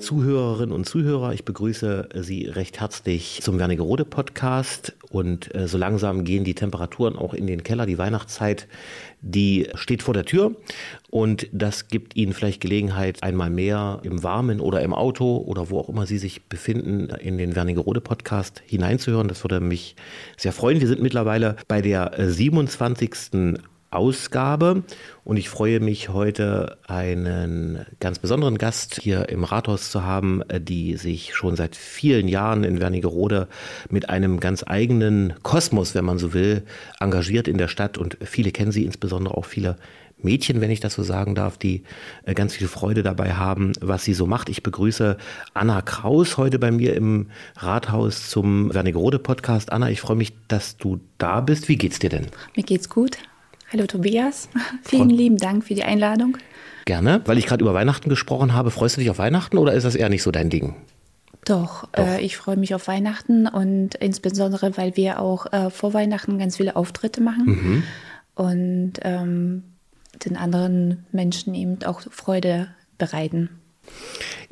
Zuhörerinnen und Zuhörer, ich begrüße Sie recht herzlich zum Wernigerode Podcast und äh, so langsam gehen die Temperaturen auch in den Keller. Die Weihnachtszeit, die steht vor der Tür und das gibt Ihnen vielleicht Gelegenheit, einmal mehr im Warmen oder im Auto oder wo auch immer Sie sich befinden, in den Wernigerode Podcast hineinzuhören. Das würde mich sehr freuen. Wir sind mittlerweile bei der 27. Ausgabe. Und ich freue mich heute einen ganz besonderen Gast hier im Rathaus zu haben, die sich schon seit vielen Jahren in Wernigerode mit einem ganz eigenen Kosmos, wenn man so will, engagiert in der Stadt. Und viele kennen sie, insbesondere auch viele Mädchen, wenn ich das so sagen darf, die äh, ganz viel Freude dabei haben, was sie so macht. Ich begrüße Anna Kraus heute bei mir im Rathaus zum Wernigerode Podcast. Anna, ich freue mich, dass du da bist. Wie geht's dir denn? Mir geht's gut. Hallo Tobias, vielen lieben Dank für die Einladung. Gerne, weil ich gerade über Weihnachten gesprochen habe. Freust du dich auf Weihnachten oder ist das eher nicht so dein Ding? Doch, Doch. Äh, ich freue mich auf Weihnachten und insbesondere, weil wir auch äh, vor Weihnachten ganz viele Auftritte machen mhm. und ähm, den anderen Menschen eben auch Freude bereiten.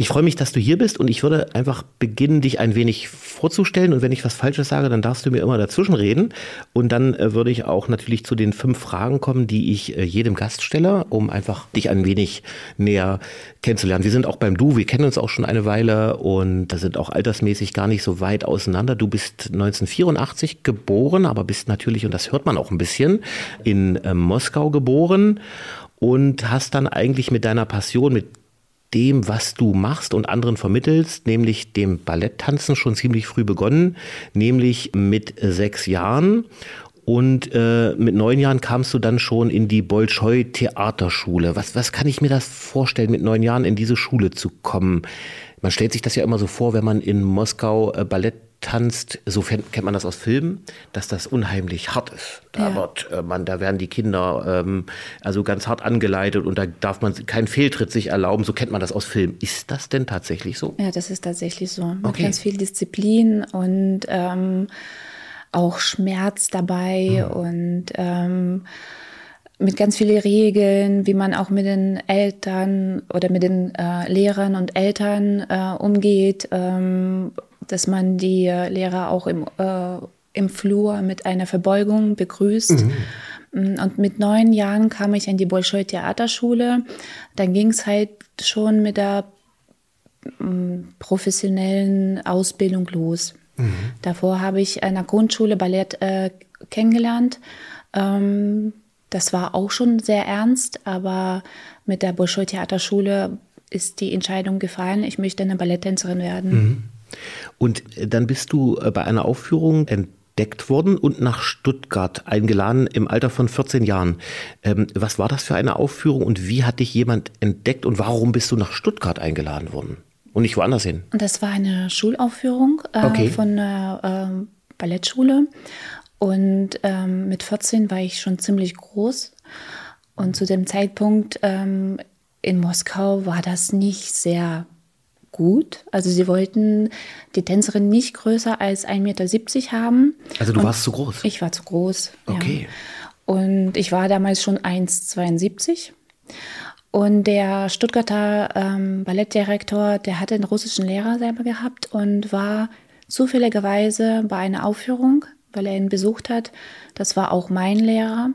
Ich freue mich, dass du hier bist und ich würde einfach beginnen, dich ein wenig vorzustellen. Und wenn ich was Falsches sage, dann darfst du mir immer dazwischen reden. Und dann äh, würde ich auch natürlich zu den fünf Fragen kommen, die ich äh, jedem Gast stelle, um einfach dich ein wenig näher kennenzulernen. Wir sind auch beim Du, wir kennen uns auch schon eine Weile und da sind auch altersmäßig gar nicht so weit auseinander. Du bist 1984 geboren, aber bist natürlich, und das hört man auch ein bisschen, in äh, Moskau geboren und hast dann eigentlich mit deiner Passion, mit dem, was du machst und anderen vermittelst, nämlich dem Balletttanzen schon ziemlich früh begonnen, nämlich mit sechs Jahren. Und äh, mit neun Jahren kamst du dann schon in die Bolschoi Theaterschule. Was, was kann ich mir das vorstellen, mit neun Jahren in diese Schule zu kommen? Man stellt sich das ja immer so vor, wenn man in Moskau äh, Ballett tanzt, so kennt man das aus Filmen, dass das unheimlich hart ist. Da, ja. wird, äh, man, da werden die Kinder ähm, also ganz hart angeleitet und da darf man keinen Fehltritt sich erlauben. So kennt man das aus Filmen. Ist das denn tatsächlich so? Ja, das ist tatsächlich so. Mit okay. ganz viel Disziplin und ähm, auch Schmerz dabei mhm. und ähm, mit ganz vielen Regeln, wie man auch mit den Eltern oder mit den äh, Lehrern und Eltern äh, umgeht, ähm, dass man die Lehrer auch im, äh, im Flur mit einer Verbeugung begrüßt. Mhm. Mm, und mit neun Jahren kam ich in die Bolschoi Theaterschule. Dann ging es halt schon mit der mm, professionellen Ausbildung los. Mhm. Davor habe ich in der Grundschule Ballett äh, kennengelernt. Ähm, das war auch schon sehr ernst, aber mit der Bolschoi Theaterschule ist die Entscheidung gefallen, ich möchte eine Balletttänzerin werden. Mhm. Und äh, dann bist du äh, bei einer Aufführung entdeckt worden und nach Stuttgart eingeladen im Alter von 14 Jahren. Ähm, was war das für eine Aufführung und wie hat dich jemand entdeckt und warum bist du nach Stuttgart eingeladen worden und nicht woanders hin? Das war eine Schulaufführung äh, okay. von einer äh, Ballettschule und ähm, mit 14 war ich schon ziemlich groß und zu dem Zeitpunkt ähm, in Moskau war das nicht sehr gut. Also sie wollten die Tänzerin nicht größer als 1,70 Meter haben. Also du und warst zu groß? Ich war zu groß. Okay. Ja. Und ich war damals schon 1,72. Und der Stuttgarter ähm, Ballettdirektor, der hatte einen russischen Lehrer selber gehabt und war zufälligerweise bei einer Aufführung, weil er ihn besucht hat. Das war auch mein Lehrer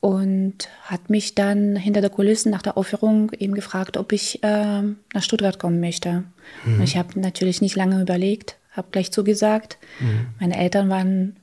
und hat mich dann hinter der Kulissen nach der Aufführung eben gefragt, ob ich äh, nach Stuttgart kommen möchte. Mhm. Ich habe natürlich nicht lange überlegt, habe gleich zugesagt. Mhm. Meine Eltern waren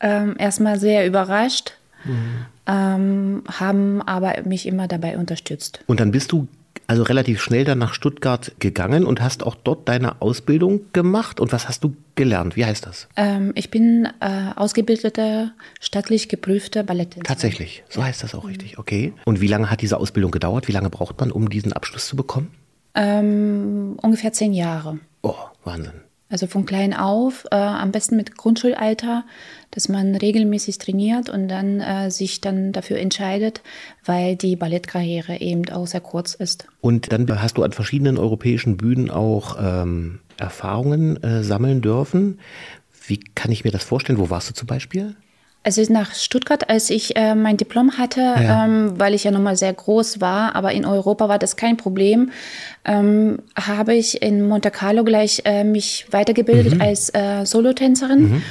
ähm, erstmal sehr überrascht, mhm. ähm, haben aber mich immer dabei unterstützt. Und dann bist du also relativ schnell dann nach Stuttgart gegangen und hast auch dort deine Ausbildung gemacht. Und was hast du gelernt? Wie heißt das? Ähm, ich bin äh, ausgebildete, staatlich geprüfte Balletttänzerin. Tatsächlich, so heißt das auch richtig. Okay. Und wie lange hat diese Ausbildung gedauert? Wie lange braucht man, um diesen Abschluss zu bekommen? Ähm, ungefähr zehn Jahre. Oh, Wahnsinn. Also von klein auf, äh, am besten mit Grundschulalter, dass man regelmäßig trainiert und dann äh, sich dann dafür entscheidet, weil die Ballettkarriere eben auch sehr kurz ist. Und dann hast du an verschiedenen europäischen Bühnen auch ähm, Erfahrungen äh, sammeln dürfen. Wie kann ich mir das vorstellen? Wo warst du zum Beispiel? Also nach Stuttgart, als ich äh, mein Diplom hatte, ja. ähm, weil ich ja nochmal sehr groß war, aber in Europa war das kein Problem, ähm, habe ich in Monte Carlo gleich äh, mich weitergebildet mhm. als äh, Solotänzerin. Mhm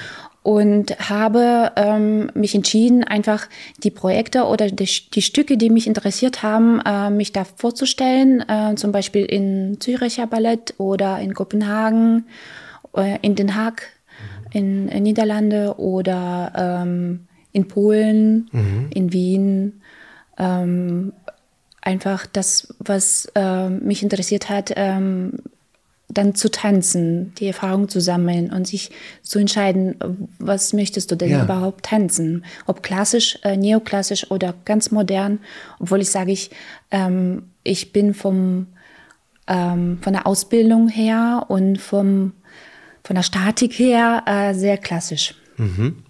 und habe ähm, mich entschieden, einfach die Projekte oder die, die Stücke, die mich interessiert haben, äh, mich da vorzustellen, äh, zum Beispiel in Züricher Ballett oder in Kopenhagen, äh, in Den Haag, in, in Niederlande oder ähm, in Polen, mhm. in Wien. Ähm, einfach das, was äh, mich interessiert hat, ähm, dann zu tanzen, die Erfahrung zu sammeln und sich zu entscheiden, was möchtest du denn ja. überhaupt tanzen? Ob klassisch, äh, neoklassisch oder ganz modern. Obwohl ich sage, ich, ähm, ich bin vom, ähm, von der Ausbildung her und vom, von der Statik her äh, sehr klassisch. Mhm.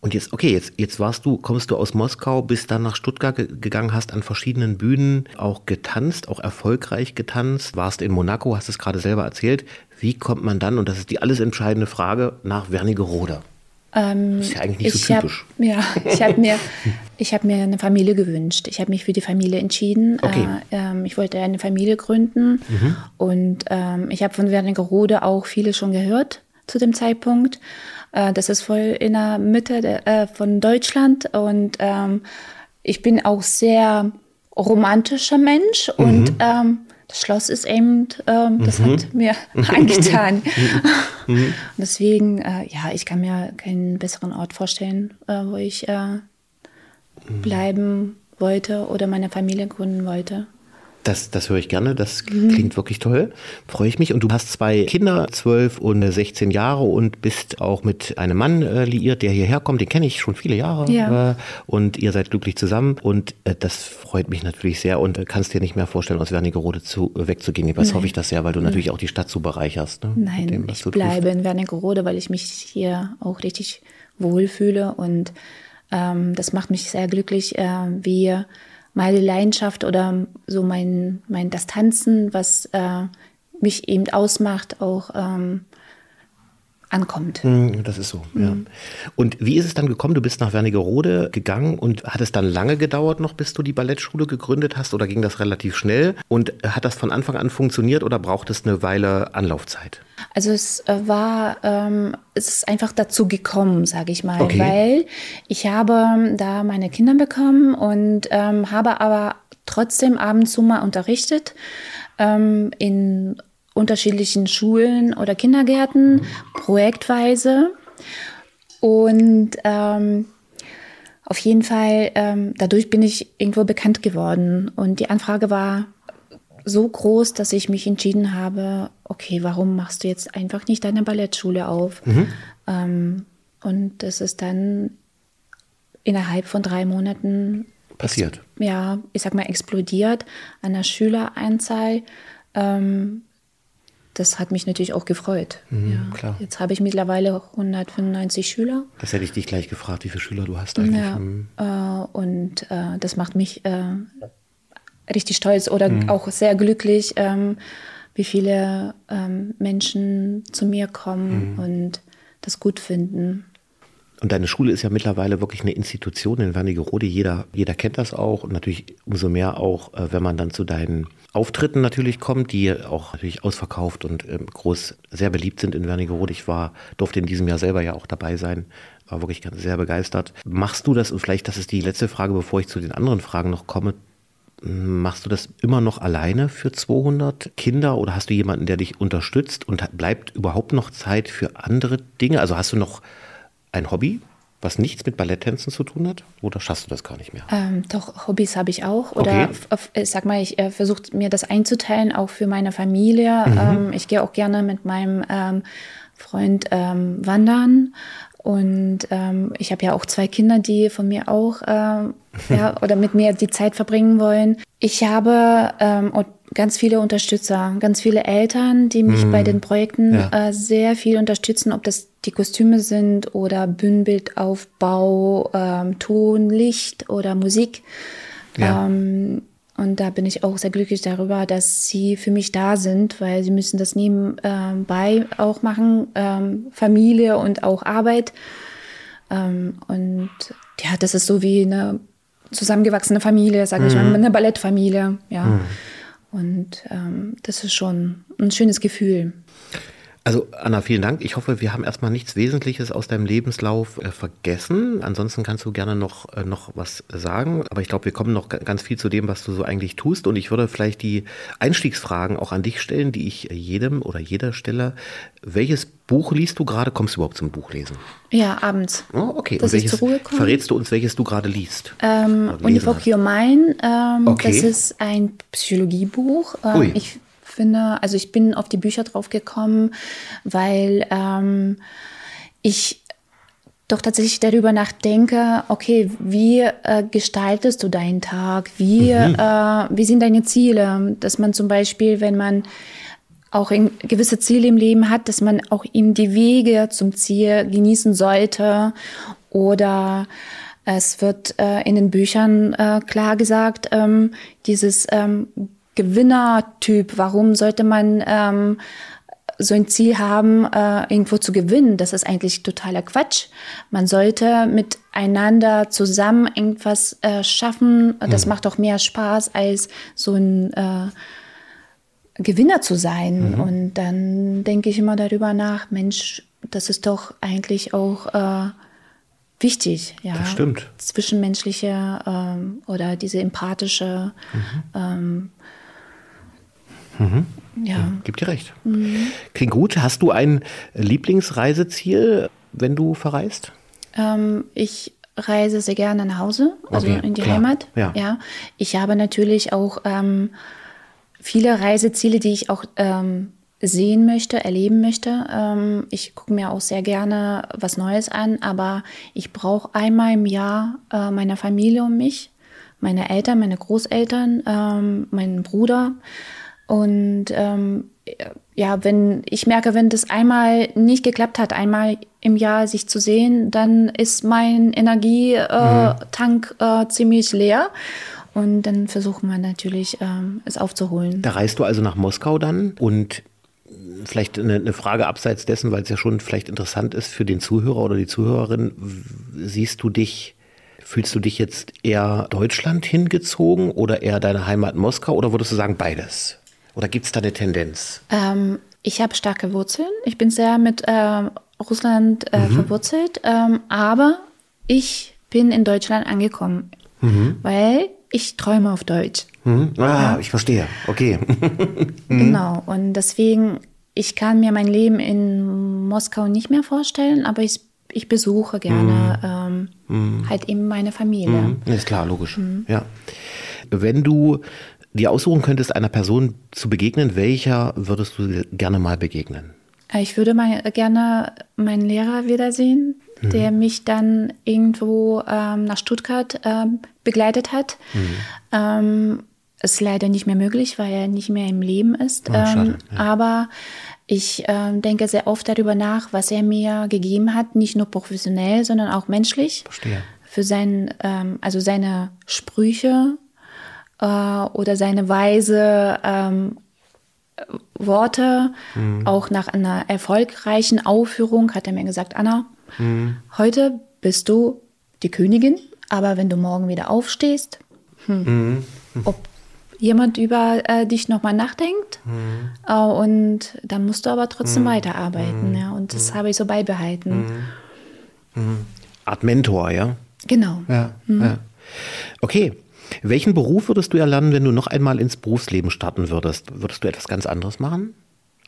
Und jetzt, okay, jetzt, jetzt warst du, kommst du aus Moskau, bist dann nach Stuttgart gegangen, hast an verschiedenen Bühnen auch getanzt, auch erfolgreich getanzt, warst in Monaco, hast es gerade selber erzählt. Wie kommt man dann, und das ist die alles entscheidende Frage, nach Wernigerode? Ähm, ist ja eigentlich nicht so typisch. Hab, ja, ich habe mir, hab mir eine Familie gewünscht. Ich habe mich für die Familie entschieden. Okay. Äh, ähm, ich wollte eine Familie gründen. Mhm. Und ähm, ich habe von Wernigerode auch viele schon gehört zu dem Zeitpunkt. Äh, das ist voll in der Mitte der, äh, von Deutschland und ähm, ich bin auch sehr romantischer Mensch mhm. und ähm, das Schloss ist eben, ähm, das mhm. hat mir angetan. mhm. Deswegen, äh, ja, ich kann mir keinen besseren Ort vorstellen, äh, wo ich äh, mhm. bleiben wollte oder meine Familie gründen wollte. Das, das höre ich gerne, das mhm. klingt wirklich toll. Freue ich mich. Und du hast zwei Kinder, zwölf und 16 Jahre und bist auch mit einem Mann äh, liiert, der hierher kommt. Den kenne ich schon viele Jahre. Ja. Äh, und ihr seid glücklich zusammen. Und äh, das freut mich natürlich sehr und äh, kannst dir nicht mehr vorstellen, aus Wernigerode zu, wegzugehen. Jedenfalls hoffe ich das sehr, weil du Nein. natürlich auch die Stadt so bereicherst. Ne? Nein, dem, ich bleibe tust. in Wernigerode, weil ich mich hier auch richtig wohlfühle. Und ähm, das macht mich sehr glücklich, äh, wie meine Leidenschaft oder so mein, mein das Tanzen, was äh, mich eben ausmacht, auch ähm, ankommt. Hm, das ist so, mhm. ja. Und wie ist es dann gekommen? Du bist nach Wernigerode gegangen und hat es dann lange gedauert noch, bis du die Ballettschule gegründet hast oder ging das relativ schnell? Und hat das von Anfang an funktioniert oder braucht es eine Weile Anlaufzeit? Also es äh, war, ähm, es ist einfach dazu gekommen, sage ich mal, okay. weil ich habe da meine Kinder bekommen und ähm, habe aber trotzdem ab und zu mal unterrichtet ähm, in unterschiedlichen Schulen oder Kindergärten, projektweise. Und ähm, auf jeden Fall, ähm, dadurch bin ich irgendwo bekannt geworden. Und die Anfrage war so groß, dass ich mich entschieden habe, okay, warum machst du jetzt einfach nicht deine Ballettschule auf? Mhm. Ähm, und das ist dann innerhalb von drei Monaten passiert. Ja, ich sag mal, explodiert an der Schüleranzahl. Ähm, das hat mich natürlich auch gefreut. Mhm, ja. klar. Jetzt habe ich mittlerweile 195 Schüler. Das hätte ich dich gleich gefragt, wie viele Schüler du hast eigentlich. Ja, mhm. äh, und äh, das macht mich äh, richtig stolz oder mhm. auch sehr glücklich, ähm, wie viele ähm, Menschen zu mir kommen mhm. und das gut finden. Und deine Schule ist ja mittlerweile wirklich eine Institution in Wernigerode. Jeder, jeder kennt das auch und natürlich umso mehr auch, äh, wenn man dann zu deinen Auftritten natürlich kommt, die auch natürlich ausverkauft und ähm, groß sehr beliebt sind in Wernigerode. Ich war, durfte in diesem Jahr selber ja auch dabei sein, war wirklich sehr begeistert. Machst du das, und vielleicht das ist die letzte Frage, bevor ich zu den anderen Fragen noch komme, Machst du das immer noch alleine für 200 Kinder oder hast du jemanden, der dich unterstützt und bleibt überhaupt noch Zeit für andere Dinge? Also hast du noch ein Hobby, was nichts mit Balletttänzen zu tun hat? Oder schaffst du das gar nicht mehr? Ähm, doch, Hobbys habe ich auch. Oder okay. sag mal, ich äh, versuche mir das einzuteilen, auch für meine Familie. Mhm. Ähm, ich gehe auch gerne mit meinem ähm, Freund ähm, wandern. Und ähm, ich habe ja auch zwei Kinder, die von mir auch äh, ja, oder mit mir die Zeit verbringen wollen. Ich habe ähm, ganz viele Unterstützer, ganz viele Eltern, die mich mm. bei den Projekten ja. äh, sehr viel unterstützen, ob das die Kostüme sind oder Bühnenbildaufbau, ähm, Ton, Licht oder Musik. Ja. Ähm, und da bin ich auch sehr glücklich darüber, dass sie für mich da sind, weil sie müssen das nebenbei auch machen, ähm, Familie und auch Arbeit. Ähm, und ja, das ist so wie eine zusammengewachsene Familie, sage ich mal, mhm. eine Ballettfamilie, ja. Mhm. Und ähm, das ist schon ein schönes Gefühl. Also Anna, vielen Dank. Ich hoffe, wir haben erstmal nichts Wesentliches aus deinem Lebenslauf äh, vergessen. Ansonsten kannst du gerne noch, äh, noch was sagen. Aber ich glaube, wir kommen noch ganz viel zu dem, was du so eigentlich tust. Und ich würde vielleicht die Einstiegsfragen auch an dich stellen, die ich jedem oder jeder stelle. Welches Buch liest du gerade? Kommst du überhaupt zum Buchlesen? Ja, abends. Oh, okay. Dass Und welches, ich zur Ruhe komme. Verrätst du uns, welches du gerade liest? Ähm, Univoc Your Mind. Ähm, okay. Das ist ein Psychologiebuch. Ähm, Ui. Ich finde. Also ich bin auf die Bücher drauf gekommen, weil ähm, ich doch tatsächlich darüber nachdenke, okay, wie äh, gestaltest du deinen Tag? Wie, mhm. äh, wie sind deine Ziele? Dass man zum Beispiel, wenn man auch gewisse Ziele im Leben hat, dass man auch eben die Wege zum Ziel genießen sollte. Oder es wird äh, in den Büchern äh, klar gesagt, ähm, dieses ähm, Gewinnertyp. Warum sollte man ähm, so ein Ziel haben, äh, irgendwo zu gewinnen? Das ist eigentlich totaler Quatsch. Man sollte miteinander zusammen irgendwas äh, schaffen. Das mhm. macht doch mehr Spaß, als so ein äh, Gewinner zu sein. Mhm. Und dann denke ich immer darüber nach, Mensch, das ist doch eigentlich auch äh, wichtig, ja. Das stimmt. Zwischenmenschliche ähm, oder diese empathische mhm. ähm, Mhm. Ja. ja. Gibt dir recht. Mhm. Klingt gut. Hast du ein Lieblingsreiseziel, wenn du verreist? Ähm, ich reise sehr gerne nach Hause, also okay, in die klar. Heimat. Ja. ja. Ich habe natürlich auch ähm, viele Reiseziele, die ich auch ähm, sehen möchte, erleben möchte. Ähm, ich gucke mir auch sehr gerne was Neues an, aber ich brauche einmal im Jahr äh, meine Familie um mich, meine Eltern, meine Großeltern, ähm, meinen Bruder. Und ähm, ja, wenn ich merke, wenn das einmal nicht geklappt hat, einmal im Jahr sich zu sehen, dann ist mein Energietank äh, mhm. äh, ziemlich leer. Und dann versuchen wir natürlich, ähm, es aufzuholen. Da reist du also nach Moskau dann und vielleicht eine, eine Frage abseits dessen, weil es ja schon vielleicht interessant ist für den Zuhörer oder die Zuhörerin. Siehst du dich Fühlst du dich jetzt eher Deutschland hingezogen oder eher deine Heimat Moskau oder würdest du sagen beides? Oder gibt es da eine Tendenz? Ähm, ich habe starke Wurzeln. Ich bin sehr mit äh, Russland äh, mhm. verwurzelt. Ähm, aber ich bin in Deutschland angekommen, mhm. weil ich träume auf Deutsch. Mhm. Ah, ja. ich verstehe. Okay. Mhm. genau. Und deswegen, ich kann mir mein Leben in Moskau nicht mehr vorstellen, aber ich, ich besuche gerne mhm. ähm, mhm. halt eben meine Familie. Ist klar, logisch. Ja. Wenn du dir aussuchen könntest, einer Person zu begegnen, welcher würdest du gerne mal begegnen? Ich würde mal gerne meinen Lehrer wiedersehen, mhm. der mich dann irgendwo ähm, nach Stuttgart ähm, begleitet hat. Mhm. Ähm, ist leider nicht mehr möglich, weil er nicht mehr im Leben ist. Oh, schade, ja. Aber ich äh, denke sehr oft darüber nach, was er mir gegeben hat, nicht nur professionell, sondern auch menschlich. Verstehe. Für sein, ähm, also seine Sprüche, äh, oder seine weise ähm, Worte. Mhm. Auch nach einer erfolgreichen Aufführung hat er mir gesagt, Anna, mhm. heute bist du die Königin, aber wenn du morgen wieder aufstehst, hm, mhm. ob jemand über äh, dich nochmal nachdenkt mhm. äh, und dann musst du aber trotzdem mhm. weiterarbeiten. Mhm. Ja, und das habe ich so beibehalten. Art Mentor, ja? Genau. Ja, ja. Okay, welchen Beruf würdest du erlernen, wenn du noch einmal ins Berufsleben starten würdest? Würdest du etwas ganz anderes machen?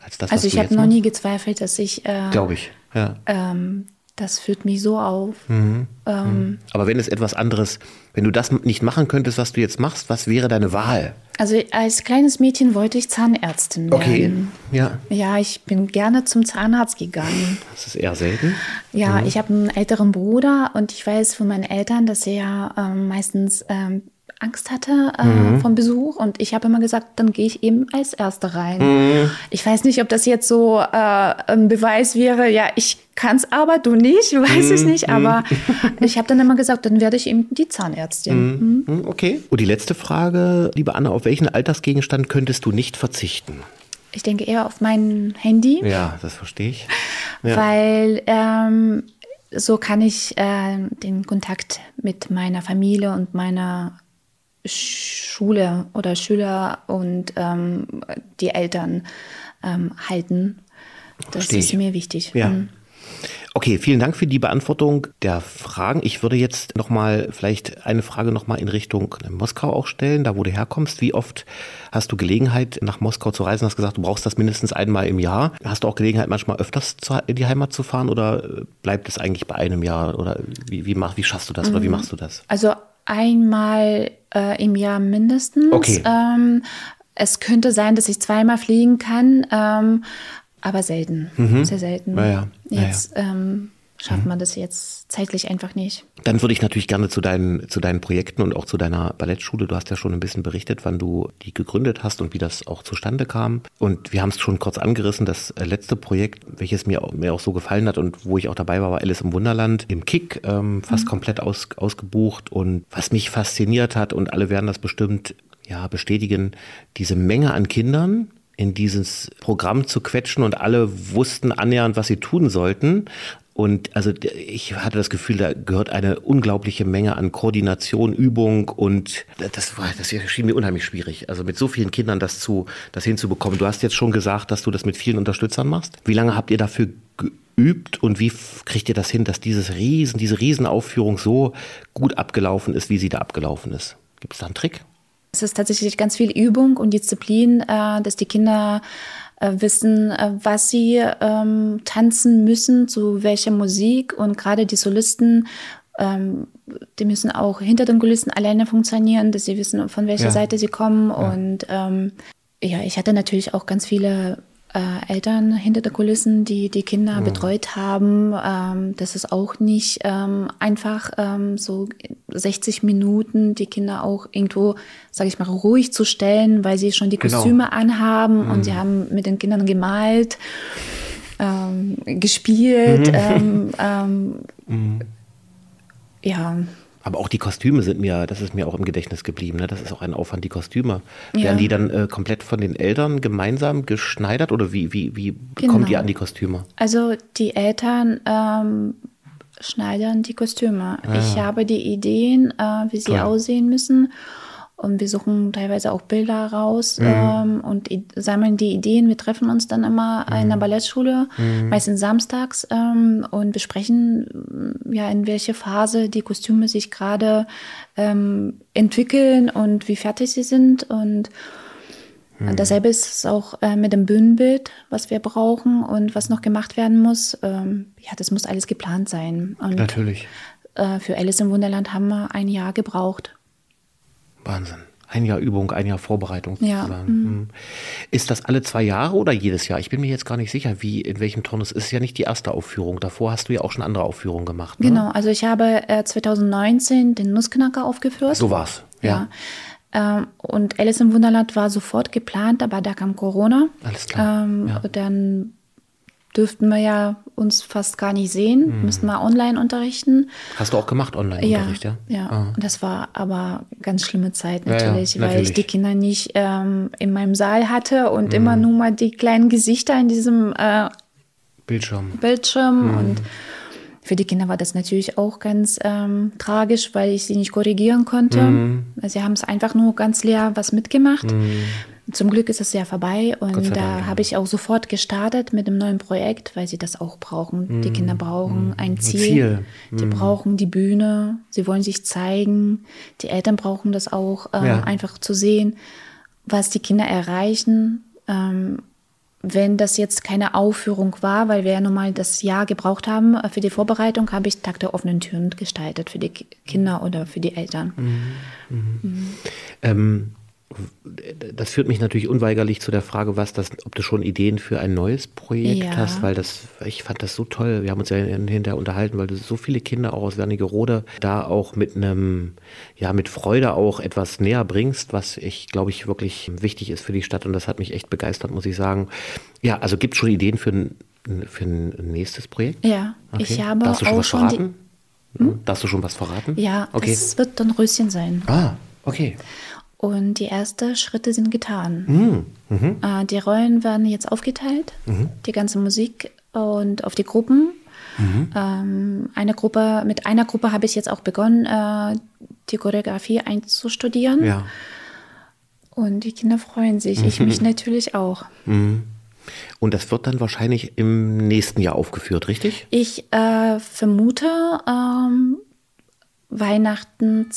Als das, also ich habe noch nie gezweifelt, dass ich. Äh, Glaube ich, ja. Ähm, das führt mich so auf. Mhm. Ähm, mhm. Aber wenn es etwas anderes, wenn du das nicht machen könntest, was du jetzt machst, was wäre deine Wahl? Also als kleines Mädchen wollte ich Zahnärztin werden. Okay, ja. Ja, ich bin gerne zum Zahnarzt gegangen. Das ist eher selten. Ja, mhm. ich habe einen älteren Bruder und ich weiß von meinen Eltern, dass er ähm, meistens ähm, Angst hatte äh, mhm. vom Besuch und ich habe immer gesagt, dann gehe ich eben als Erste rein. Mhm. Ich weiß nicht, ob das jetzt so äh, ein Beweis wäre, ja, ich kann es aber, du nicht, weiß mhm. ich nicht, aber ich habe dann immer gesagt, dann werde ich eben die Zahnärztin. Mhm. Mhm. Okay. Und die letzte Frage, liebe Anna, auf welchen Alltagsgegenstand könntest du nicht verzichten? Ich denke eher auf mein Handy. Ja, das verstehe ich. Ja. Weil ähm, so kann ich äh, den Kontakt mit meiner Familie und meiner Schule oder Schüler und ähm, die Eltern ähm, halten. Das ist mir wichtig. Ja. Mhm. Okay, vielen Dank für die Beantwortung der Fragen. Ich würde jetzt nochmal vielleicht eine Frage nochmal in Richtung Moskau auch stellen, da wo du herkommst. Wie oft hast du Gelegenheit, nach Moskau zu reisen? Hast gesagt, du brauchst das mindestens einmal im Jahr. Hast du auch Gelegenheit, manchmal öfters in die Heimat zu fahren oder bleibt es eigentlich bei einem Jahr? Oder wie, wie, mach, wie schaffst du das oder wie mhm. machst du das? Also einmal äh, im Jahr mindestens. Okay. Ähm, es könnte sein, dass ich zweimal fliegen kann. Ähm, aber selten, mhm. sehr selten. Ja, ja. Jetzt ja, ähm, schafft mhm. man das jetzt zeitlich einfach nicht. Dann würde ich natürlich gerne zu deinen, zu deinen Projekten und auch zu deiner Ballettschule. Du hast ja schon ein bisschen berichtet, wann du die gegründet hast und wie das auch zustande kam. Und wir haben es schon kurz angerissen. Das letzte Projekt, welches mir, mir auch so gefallen hat und wo ich auch dabei war, war Alice im Wunderland im Kick, ähm, fast mhm. komplett aus, ausgebucht. Und was mich fasziniert hat, und alle werden das bestimmt ja, bestätigen, diese Menge an Kindern, in dieses Programm zu quetschen und alle wussten annähernd, was sie tun sollten. Und also ich hatte das Gefühl, da gehört eine unglaubliche Menge an Koordination, Übung und das war, das schien mir unheimlich schwierig. Also mit so vielen Kindern das zu, das hinzubekommen. Du hast jetzt schon gesagt, dass du das mit vielen Unterstützern machst. Wie lange habt ihr dafür geübt und wie kriegt ihr das hin, dass dieses Riesen, diese Riesenaufführung so gut abgelaufen ist, wie sie da abgelaufen ist? Gibt es da einen Trick? Es ist tatsächlich ganz viel Übung und Disziplin, äh, dass die Kinder äh, wissen, äh, was sie ähm, tanzen müssen, zu welcher Musik. Und gerade die Solisten, ähm, die müssen auch hinter den Kulissen alleine funktionieren, dass sie wissen, von welcher ja. Seite sie kommen. Ja. Und ähm, ja, ich hatte natürlich auch ganz viele äh, Eltern hinter der Kulissen, die die Kinder mhm. betreut haben. Ähm, das ist auch nicht ähm, einfach, ähm, so 60 Minuten die Kinder auch irgendwo, sage ich mal, ruhig zu stellen, weil sie schon die genau. Kostüme anhaben mhm. und sie haben mit den Kindern gemalt, ähm, gespielt. Mhm. Ähm, ähm, mhm. ja. Aber auch die Kostüme sind mir, das ist mir auch im Gedächtnis geblieben. Ne? Das ist auch ein Aufwand, die Kostüme. Ja. Werden die dann äh, komplett von den Eltern gemeinsam geschneidert oder wie, wie, wie genau. kommt ihr an die Kostüme? Also die Eltern ähm, schneidern die Kostüme. Ah. Ich habe die Ideen, äh, wie sie Klar. aussehen müssen. Und wir suchen teilweise auch Bilder raus mhm. ähm, und sammeln die Ideen. Wir treffen uns dann immer mhm. in der Ballettschule, mhm. meistens samstags, ähm, und besprechen, ja, in welche Phase die Kostüme sich gerade ähm, entwickeln und wie fertig sie sind. Und mhm. dasselbe ist es auch äh, mit dem Bühnenbild, was wir brauchen und was noch gemacht werden muss. Ähm, ja, das muss alles geplant sein. Und, Natürlich. Äh, für Alice im Wunderland haben wir ein Jahr gebraucht. Wahnsinn. Ein Jahr Übung, ein Jahr Vorbereitung sozusagen. Ja. Mhm. mhm. Ist das alle zwei Jahre oder jedes Jahr? Ich bin mir jetzt gar nicht sicher, wie, in welchem Turnus. Es ist ja nicht die erste Aufführung. Davor hast du ja auch schon andere Aufführungen gemacht. Ne? Genau, also ich habe äh, 2019 den Nussknacker aufgeführt. So war's, ja. ja. Ähm, und Alice im Wunderland war sofort geplant, aber da kam Corona. Alles klar. Ähm, ja. Dann dürften wir ja uns fast gar nicht sehen, mhm. müssten wir online unterrichten. Hast du auch gemacht, Online-Unterricht, ja? Ja, ja. Ah. das war aber ganz schlimme Zeit natürlich, ja, ja, weil ich die Kinder nicht ähm, in meinem Saal hatte und mhm. immer nur mal die kleinen Gesichter in diesem äh, Bildschirm. Bildschirm mhm. und für die Kinder war das natürlich auch ganz ähm, tragisch, weil ich sie nicht korrigieren konnte. Mhm. Sie haben es einfach nur ganz leer was mitgemacht. Zum Glück ist es ja vorbei und da habe ich auch sofort gestartet mit einem neuen Projekt, weil sie das auch brauchen. Mm. Die Kinder brauchen mm. ein Ziel, Ziel. Mm. die brauchen die Bühne, sie wollen sich zeigen, die Eltern brauchen das auch, äh, ja. einfach zu sehen, was die Kinder erreichen. Ähm, wenn das jetzt keine Aufführung war, weil wir ja nun mal das Jahr gebraucht haben äh, für die Vorbereitung, habe ich Tag der offenen Türen gestaltet für die Kinder oder für die Eltern. Mhm. Mhm. Ähm das führt mich natürlich unweigerlich zu der Frage, was das, ob du schon Ideen für ein neues Projekt ja. hast, weil das, ich fand das so toll. Wir haben uns ja hinterher unterhalten, weil du so viele Kinder auch aus Wernigerode da auch mit einem, ja, mit Freude auch etwas näher bringst, was ich, glaube ich, wirklich wichtig ist für die Stadt und das hat mich echt begeistert, muss ich sagen. Ja, also gibt es schon Ideen für ein, für ein nächstes Projekt? Ja, okay. ich habe Darfst du schon auch was verraten? Hm? Darfst du schon was verraten? Ja, okay. es wird dann Röschen sein. Ah, okay. Und die ersten Schritte sind getan. Mhm. Mhm. die Rollen werden jetzt aufgeteilt, mhm. die ganze Musik und auf die Gruppen. Mhm. Ähm, eine Gruppe, mit einer Gruppe habe ich jetzt auch begonnen, äh, die Choreografie einzustudieren. Ja. Und die Kinder freuen sich, ich mich natürlich auch. Mhm. Und das wird dann wahrscheinlich im nächsten Jahr aufgeführt, richtig? Ich äh, vermute ähm, Weihnachten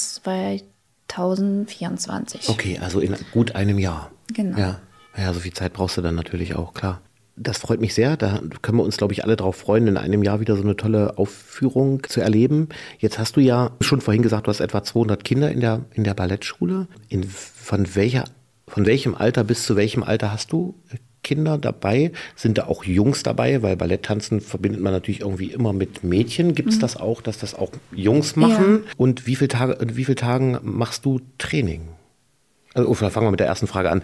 2024. Okay, also in gut einem Jahr. Genau. Ja, ja so viel Zeit brauchst du dann natürlich auch, klar. Das freut mich sehr. Da können wir uns, glaube ich, alle darauf freuen, in einem Jahr wieder so eine tolle Aufführung zu erleben. Jetzt hast du ja schon vorhin gesagt, du hast etwa 200 Kinder in der, in der Ballettschule. In, von, welcher, von welchem Alter bis zu welchem Alter hast du Kinder dabei? Sind da auch Jungs dabei? Weil Balletttanzen verbindet man natürlich irgendwie immer mit Mädchen. Gibt es mhm. das auch, dass das auch Jungs machen? Ja. Und wie viele Tage, wie viele Tagen machst du Training? Also, fangen wir mit der ersten Frage an.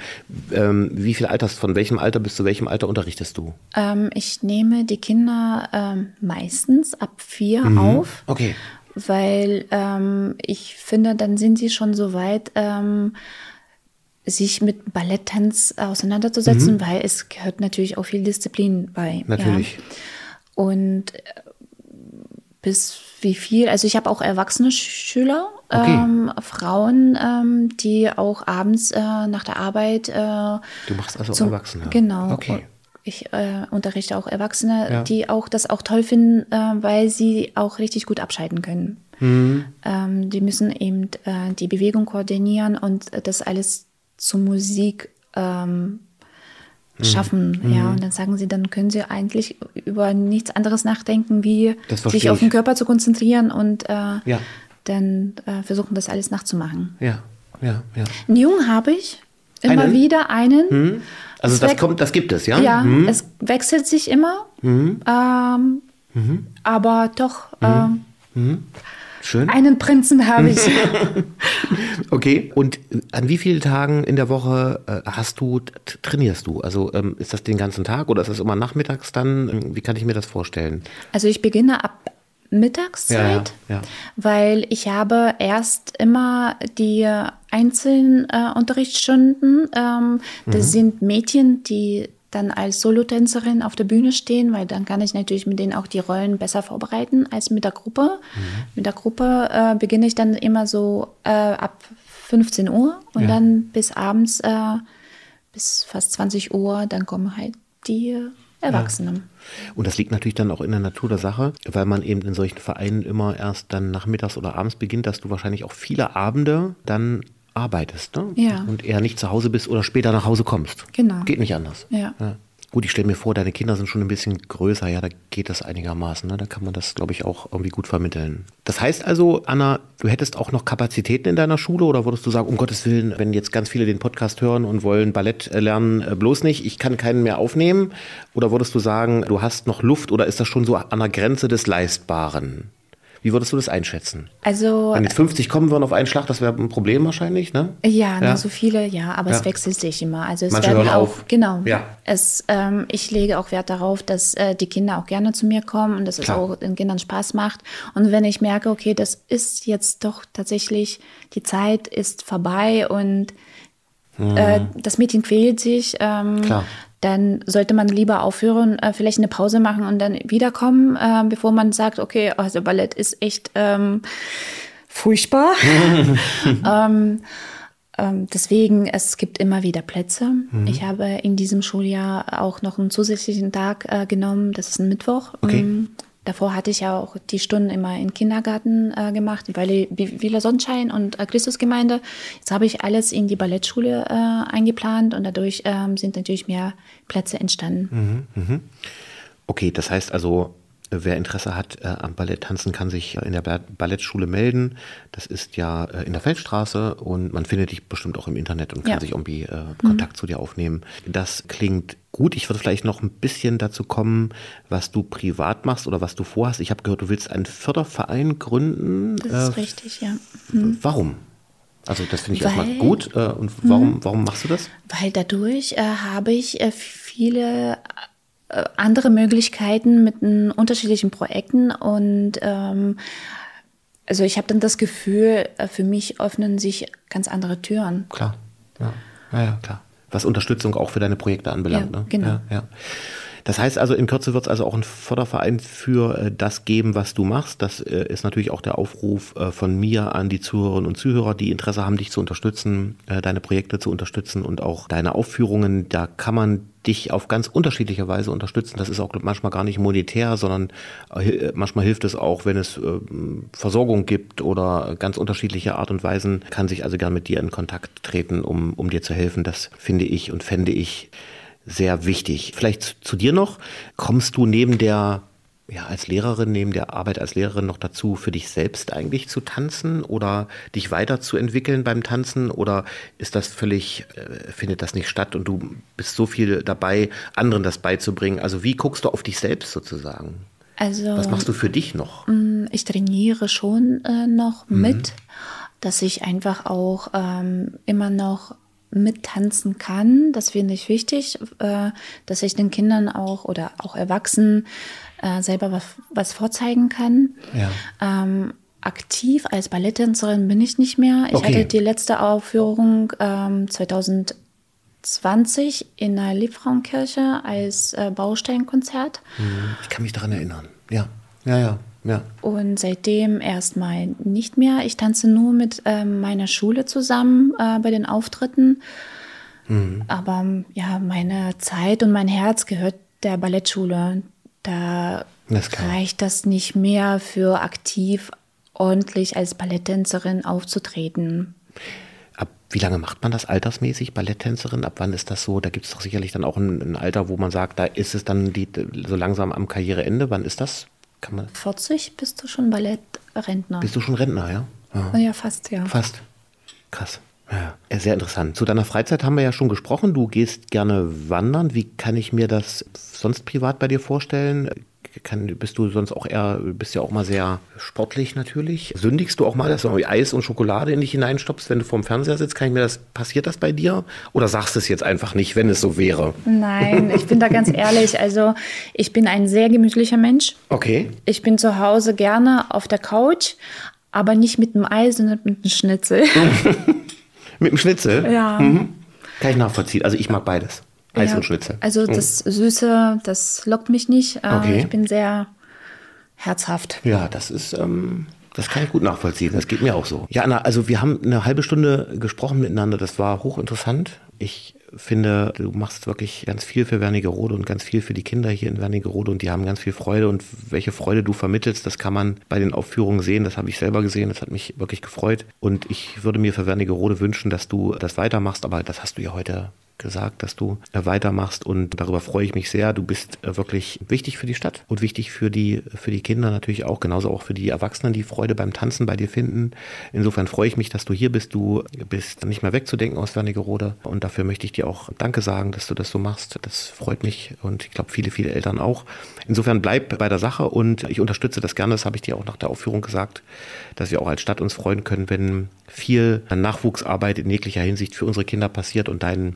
Ähm, wie viel Alters, von welchem Alter bis zu welchem Alter unterrichtest du? Ähm, ich nehme die Kinder ähm, meistens ab vier mhm. auf. Okay. Weil ähm, ich finde, dann sind sie schon so weit, ähm, sich mit Balletttanz auseinanderzusetzen, mhm. weil es gehört natürlich auch viel Disziplin bei. Natürlich. Ja. Und äh, bis wie viel? Also ich habe auch erwachsene Schüler, okay. ähm, Frauen, ähm, die auch abends äh, nach der Arbeit. Äh, du machst also zum, Erwachsene. Genau. Okay. Ich äh, unterrichte auch Erwachsene, ja. die auch das auch toll finden, äh, weil sie auch richtig gut abschalten können. Mhm. Ähm, die müssen eben äh, die Bewegung koordinieren und das alles zur Musik ähm, Mhm. schaffen. Mhm. Ja, und dann sagen sie, dann können sie eigentlich über nichts anderes nachdenken, wie sich auf den Körper zu konzentrieren und äh, ja. dann äh, versuchen, das alles nachzumachen. Ja, ja, ja. Einen Jungen habe ich immer einen? wieder einen. Mhm. Also das kommt, das gibt es, ja? Ja, mhm. es wechselt sich immer, mhm. ähm, mhm. aber doch. Äh, Schön. Einen Prinzen habe ich. okay. Und an wie vielen Tagen in der Woche äh, hast du, trainierst du? Also ähm, ist das den ganzen Tag oder ist das immer nachmittags dann? Wie kann ich mir das vorstellen? Also ich beginne ab Mittagszeit, ja, ja, ja. weil ich habe erst immer die einzelnen äh, Unterrichtsstunden. Ähm, das mhm. sind Mädchen, die dann als Solotänzerin auf der Bühne stehen, weil dann kann ich natürlich mit denen auch die Rollen besser vorbereiten als mit der Gruppe. Mhm. Mit der Gruppe äh, beginne ich dann immer so äh, ab 15 Uhr und ja. dann bis abends äh, bis fast 20 Uhr, dann kommen halt die Erwachsenen. Ja. Und das liegt natürlich dann auch in der Natur der Sache, weil man eben in solchen Vereinen immer erst dann nachmittags oder abends beginnt, dass du wahrscheinlich auch viele Abende dann arbeitest ne? ja. und eher nicht zu Hause bist oder später nach Hause kommst. Genau. Geht nicht anders. Ja. ja. Gut, ich stelle mir vor, deine Kinder sind schon ein bisschen größer, ja, da geht das einigermaßen, ne? da kann man das, glaube ich, auch irgendwie gut vermitteln. Das heißt also, Anna, du hättest auch noch Kapazitäten in deiner Schule oder würdest du sagen, um Gottes Willen, wenn jetzt ganz viele den Podcast hören und wollen Ballett lernen, äh, bloß nicht, ich kann keinen mehr aufnehmen? Oder würdest du sagen, du hast noch Luft oder ist das schon so an der Grenze des Leistbaren? Wie würdest du das einschätzen? Also, Wenn jetzt 50 kommen würden auf einen Schlag, das wäre ein Problem wahrscheinlich, ne? Ja, ja. so viele, ja, aber ja. es wechselt sich immer. Also es Manche werden auch, auf. genau. Ja. Es, ähm, ich lege auch Wert darauf, dass äh, die Kinder auch gerne zu mir kommen und dass Klar. es auch den Kindern Spaß macht. Und wenn ich merke, okay, das ist jetzt doch tatsächlich, die Zeit ist vorbei und mhm. äh, das Mädchen quält sich, ähm, dann sollte man lieber aufhören, äh, vielleicht eine Pause machen und dann wiederkommen, äh, bevor man sagt, okay, also Ballett ist echt ähm, furchtbar. ähm, ähm, deswegen, es gibt immer wieder Plätze. Mhm. Ich habe in diesem Schuljahr auch noch einen zusätzlichen Tag äh, genommen, das ist ein Mittwoch. Okay. Davor hatte ich ja auch die Stunden immer im Kindergarten äh, gemacht, weil Villa Sonnenschein und äh, Christusgemeinde. Jetzt habe ich alles in die Ballettschule äh, eingeplant und dadurch ähm, sind natürlich mehr Plätze entstanden. Mhm, mh. Okay, das heißt also, Wer Interesse hat äh, am Balletttanzen, kann sich in der Ballettschule melden. Das ist ja äh, in der Feldstraße und man findet dich bestimmt auch im Internet und kann ja. sich irgendwie äh, Kontakt mhm. zu dir aufnehmen. Das klingt gut. Ich würde vielleicht noch ein bisschen dazu kommen, was du privat machst oder was du vorhast. Ich habe gehört, du willst einen Förderverein gründen. Das ist äh, richtig, ja. Mhm. Warum? Also das finde ich weil, erstmal gut. Äh, und warum, mhm. warum machst du das? Weil dadurch äh, habe ich viele äh, andere Möglichkeiten mit unterschiedlichen Projekten und ähm, also ich habe dann das Gefühl, äh, für mich öffnen sich ganz andere Türen. Klar, ja, ja, ja klar. Was Unterstützung auch für deine Projekte anbelangt. Ja, ne? genau. Ja, ja. Das heißt also, in Kürze wird es also auch einen Förderverein für äh, das geben, was du machst. Das äh, ist natürlich auch der Aufruf äh, von mir an die Zuhörerinnen und Zuhörer, die Interesse haben, dich zu unterstützen, äh, deine Projekte zu unterstützen und auch deine Aufführungen. Da kann man dich auf ganz unterschiedliche Weise unterstützen. Das ist auch manchmal gar nicht monetär, sondern äh, manchmal hilft es auch, wenn es äh, Versorgung gibt oder ganz unterschiedliche Art und Weisen, kann sich also gern mit dir in Kontakt treten, um, um dir zu helfen. Das finde ich und fände ich sehr wichtig. Vielleicht zu dir noch. Kommst du neben der ja, als Lehrerin, neben der Arbeit als Lehrerin noch dazu, für dich selbst eigentlich zu tanzen oder dich weiterzuentwickeln beim Tanzen? Oder ist das völlig, äh, findet das nicht statt und du bist so viel dabei, anderen das beizubringen? Also wie guckst du auf dich selbst sozusagen? Also, Was machst du für dich noch? Mm, ich trainiere schon äh, noch mhm. mit, dass ich einfach auch ähm, immer noch mittanzen kann. Das finde ich wichtig, äh, dass ich den Kindern auch oder auch Erwachsenen äh, selber was, was, vorzeigen kann. Ja. Ähm, aktiv als Balletttänzerin bin ich nicht mehr. Ich okay. hatte die letzte Aufführung ähm, 2020 in der Liebfrauenkirche als äh, Bausteinkonzert. Mhm. Ich kann mich daran erinnern. Ja, ja, ja. Ja. Und seitdem erstmal nicht mehr. Ich tanze nur mit äh, meiner Schule zusammen äh, bei den Auftritten. Mhm. Aber ja, meine Zeit und mein Herz gehört der Ballettschule. Da das reicht das nicht mehr für aktiv ordentlich als Balletttänzerin aufzutreten. Ab wie lange macht man das altersmäßig, Balletttänzerin? Ab wann ist das so? Da gibt es doch sicherlich dann auch ein, ein, Alter, wo man sagt, da ist es dann die, so langsam am Karriereende. Wann ist das? Kann man 40 bist du schon Ballettrentner. Bist du schon Rentner, ja? Ja, ja fast, ja. Fast. Krass. Ja, sehr interessant. Zu deiner Freizeit haben wir ja schon gesprochen. Du gehst gerne wandern. Wie kann ich mir das sonst privat bei dir vorstellen? Kann, bist du sonst auch eher, bist ja auch mal sehr sportlich natürlich. Sündigst du auch mal, dass du Eis und Schokolade in dich hineinstoppst, wenn du vorm Fernseher sitzt? Kann ich mir das, passiert das bei dir? Oder sagst du es jetzt einfach nicht, wenn es so wäre? Nein, ich bin da ganz ehrlich. Also, ich bin ein sehr gemütlicher Mensch. Okay. Ich bin zu Hause gerne auf der Couch, aber nicht mit dem Eis, sondern mit dem Schnitzel. mit dem Schnitzel? Ja. Mhm. Kann ich nachvollziehen. Also, ich mag beides. Eis ja, und Schnitzel. Also das Süße, das lockt mich nicht. Äh, okay. Ich bin sehr herzhaft. Ja, das ist, ähm, das kann ich gut nachvollziehen. Das geht mir auch so. Ja, Anna, also wir haben eine halbe Stunde gesprochen miteinander. Das war hochinteressant. Ich finde, du machst wirklich ganz viel für Wernigerode und ganz viel für die Kinder hier in Wernigerode und die haben ganz viel Freude und welche Freude du vermittelst, das kann man bei den Aufführungen sehen. Das habe ich selber gesehen. Das hat mich wirklich gefreut und ich würde mir für Wernigerode wünschen, dass du das weitermachst, aber das hast du ja heute gesagt, dass du weitermachst und darüber freue ich mich sehr. Du bist äh, wirklich wichtig für die Stadt und wichtig für die, für die Kinder natürlich auch, genauso auch für die Erwachsenen, die Freude beim Tanzen bei dir finden. Insofern freue ich mich, dass du hier bist. Du bist nicht mehr wegzudenken aus Wernigerode und dafür möchte ich dir auch Danke sagen, dass du das so machst. Das freut mich und ich glaube viele, viele Eltern auch. Insofern bleib bei der Sache und ich unterstütze das gerne. Das habe ich dir auch nach der Aufführung gesagt, dass wir auch als Stadt uns freuen können, wenn viel Nachwuchsarbeit in jeglicher Hinsicht für unsere Kinder passiert und dein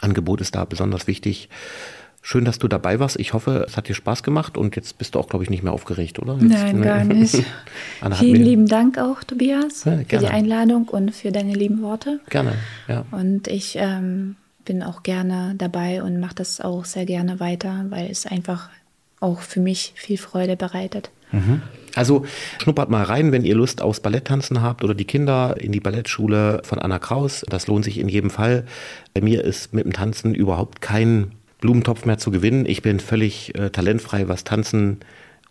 Angebot ist da besonders wichtig. Schön, dass du dabei warst. Ich hoffe, es hat dir Spaß gemacht und jetzt bist du auch, glaube ich, nicht mehr aufgeregt, oder? Jetzt, Nein, gar nicht. Vielen lieben Dank auch, Tobias, ja, für die Einladung und für deine lieben Worte. Gerne, ja. Und ich ähm, bin auch gerne dabei und mache das auch sehr gerne weiter, weil es einfach auch für mich viel Freude bereitet. Mhm. Also schnuppert mal rein, wenn ihr Lust aufs Balletttanzen habt oder die Kinder in die Ballettschule von Anna Kraus. Das lohnt sich in jedem Fall. Bei mir ist mit dem Tanzen überhaupt kein Blumentopf mehr zu gewinnen. Ich bin völlig äh, talentfrei, was Tanzen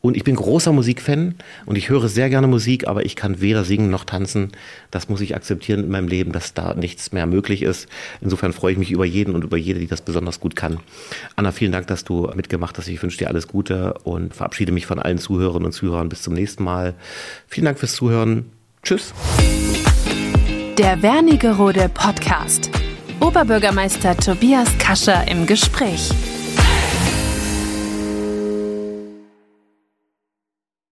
und ich bin großer Musikfan und ich höre sehr gerne Musik, aber ich kann weder singen noch tanzen. Das muss ich akzeptieren in meinem Leben, dass da nichts mehr möglich ist. Insofern freue ich mich über jeden und über jede, die das besonders gut kann. Anna, vielen Dank, dass du mitgemacht hast. Ich wünsche dir alles Gute und verabschiede mich von allen Zuhörerinnen und Zuhörern. Bis zum nächsten Mal. Vielen Dank fürs Zuhören. Tschüss. Der Wernigerode Podcast. Oberbürgermeister Tobias Kascher im Gespräch.